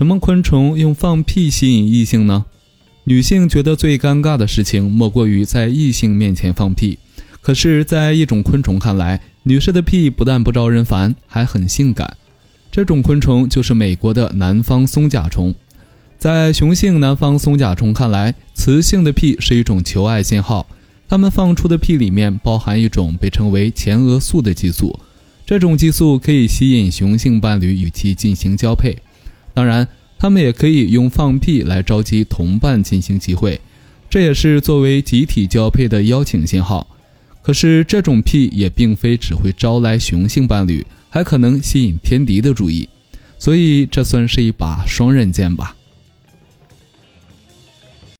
什么昆虫用放屁吸引异性呢？女性觉得最尴尬的事情莫过于在异性面前放屁。可是，在一种昆虫看来，女士的屁不但不招人烦，还很性感。这种昆虫就是美国的南方松甲虫。在雄性南方松甲虫看来，雌性的屁是一种求爱信号。它们放出的屁里面包含一种被称为前额素的激素，这种激素可以吸引雄性伴侣与其进行交配。当然，他们也可以用放屁来召集同伴进行集会，这也是作为集体交配的邀请信号。可是，这种屁也并非只会招来雄性伴侣，还可能吸引天敌的注意，所以这算是一把双刃剑吧。